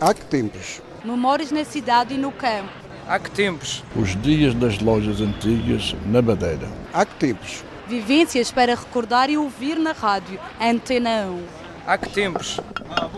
Há que tempos? Memórias na cidade e no campo. Há que tempos? Os dias das lojas antigas na Madeira. Há que tempos? Vivências para recordar e ouvir na rádio. Antena 1. Há que tempos?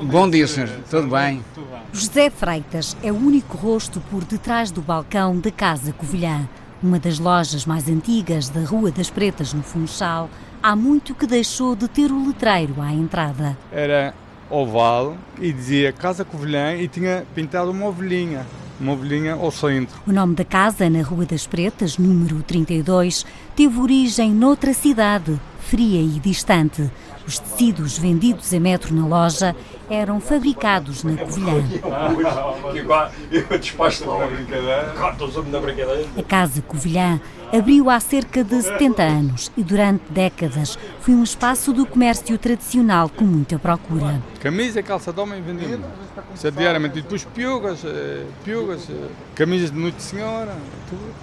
Bom dia, senhor. Tudo bem? José Freitas é o único rosto por detrás do balcão da Casa Covilhã, uma das lojas mais antigas da Rua das Pretas, no Funchal. Há muito que deixou de ter o letreiro à entrada. Era oval e dizia Casa Covilhã e tinha pintado uma ovelhinha uma ovelhinha ao centro. O nome da casa, na Rua das Pretas, número 32, teve origem noutra cidade, fria e distante. Os tecidos vendidos a metro na loja eram fabricados na Covilhã. A Casa Covilhã abriu há cerca de 70 anos e durante décadas foi um espaço do comércio tradicional com muita procura. Camisa e calça de homem vendíamos. Isso é diariamente. E depois piugas, eh, piugas, eh, camisas de noite de senhora, tudo.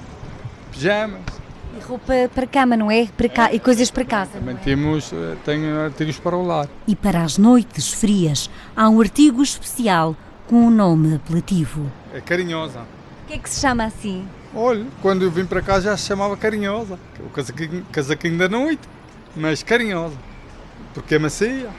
pijamas. E roupa para cama, não é? Para cá, e coisas para casa. Também temos, eh, tenho artigos para o lar. E para as noites frias, há um artigo especial com um nome apelativo. É carinhosa. O que é que se chama assim? Olha, quando eu vim para cá já se chamava carinhosa. O casaquinho, casaquinho da noite, mas carinhosa. Porque é macia.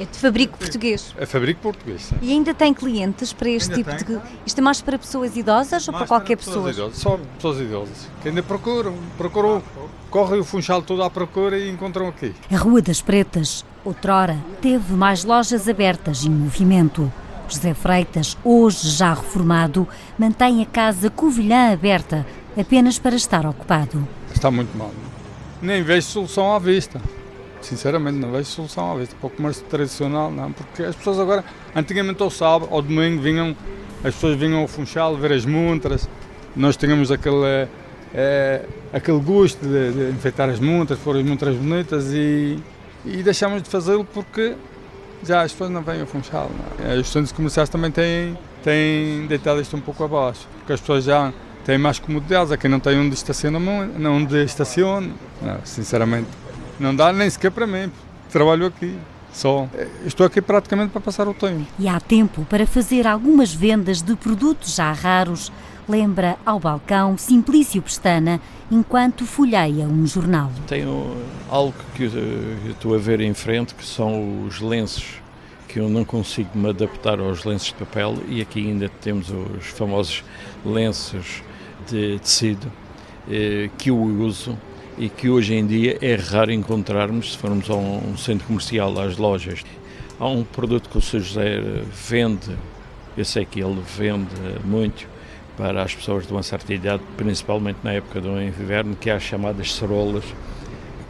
É de fabrico português. É fabrico português. Sim. E ainda tem clientes para este Ainda tipo tem. de. Isto é mais para pessoas idosas ou Mais para qualquer pessoas pessoa? idosas, Só pessoas idosas. Que ainda procuram. Procuram. Correm o funchal todo à procura e encontram aqui. A Rua das Pretas, outrora, teve mais lojas abertas em movimento. José Freitas, hoje já reformado, mantém a casa Covilhã aberta apenas para estar ocupado. Está muito mal. Nem vejo solução à vista. Sinceramente, não vejo solução vista. Para o comércio tradicional, não. Porque as pessoas agora, antigamente ao sábado, ao domingo, vinham, as pessoas vinham ao Funchal ver as montras. Nós tínhamos aquele, eh, aquele gosto de, de enfeitar as montras, pôr as montras bonitas e, e deixámos de fazê-lo porque já as pessoas não vêm ao Funchal. Não. é? Os centros comerciais também têm, têm deitado isto um pouco abaixo, porque as pessoas já têm mais comodidades. Aqui não tem onde estaciona, onde estaciona. Não, sinceramente, não dá nem sequer para mim. Trabalho aqui. Só. Eh, Estou aqui praticamente para passar o tempo. E há tempo para fazer algumas vendas de produtos já raros, lembra ao balcão Simplício Pestana, enquanto folheia um jornal. Tenho algo que estou a ver em frente, que são os lenços, que eu não consigo me adaptar aos lenços de papel e aqui ainda temos os famosos lenços de tecido eh, que eu uso e que hoje em dia é raro encontrarmos se formos a um centro comercial, às lojas. Há um produto que o Sr. José vende, eu sei que ele vende muito para as pessoas de uma certa idade, principalmente na época do inverno, que é as chamadas cerolas,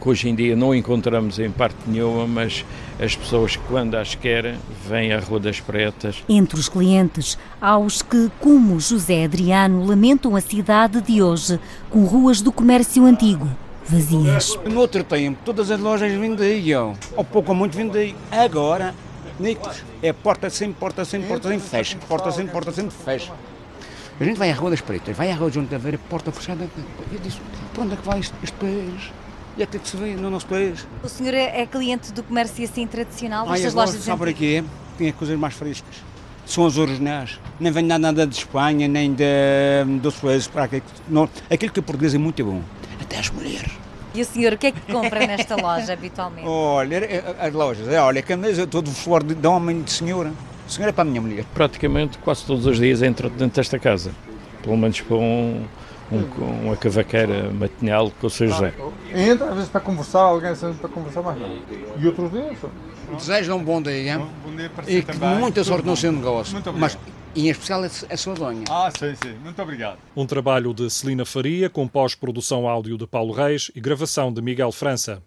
que hoje em dia não encontramos em parte nenhuma, mas as pessoas quando as querem vêm à Rua das Pretas. Entre os clientes, há os que, como José Adriano, lamentam a cidade de hoje, com ruas do comércio antigo vazias. No outro tempo, todas as lojas vendiam. Ou pouco ou muito vendiam. Agora, Nicos, é porta sempre, porta sempre, porta sempre, fecha. Porta sempre, porta sempre, fecha. A gente vai à Rua das Pretas, vai à Rua de João de Aveira, porta fechada. Eu disse, para onde é que vai este, este país? E é que se vê no nosso país. O senhor é cliente do comércio assim tradicional, Ai, as lojas, sabe por aqui, tem coisas mais frescas. São as originais. Nem vem nada de Espanha, nem de, dos países para aqui. Não, aquilo que é português é muito bom. Até as mulheres. E o senhor, o que é que compra nesta loja habitualmente? Olha, é- é- as lojas, é, olha, camisa todo fora de, de homem de senhora. Senhora é para a minha mulher. Praticamente quase todos os dias entro dentro desta casa, pelo menos para um, um- uma cavaqueira matinal com o Sr. José. Entra, às vezes para conversar, alguém senta para conversar mais. E outros dias? Desejo um bom dia Bom dia para e que muita sorte no seu negócio. Muito Mas, obrigado. em especial, a, a sua donha. Ah, sim, sim. Muito obrigado. Um trabalho de Celina Faria, com pós-produção áudio de Paulo Reis e gravação de Miguel França.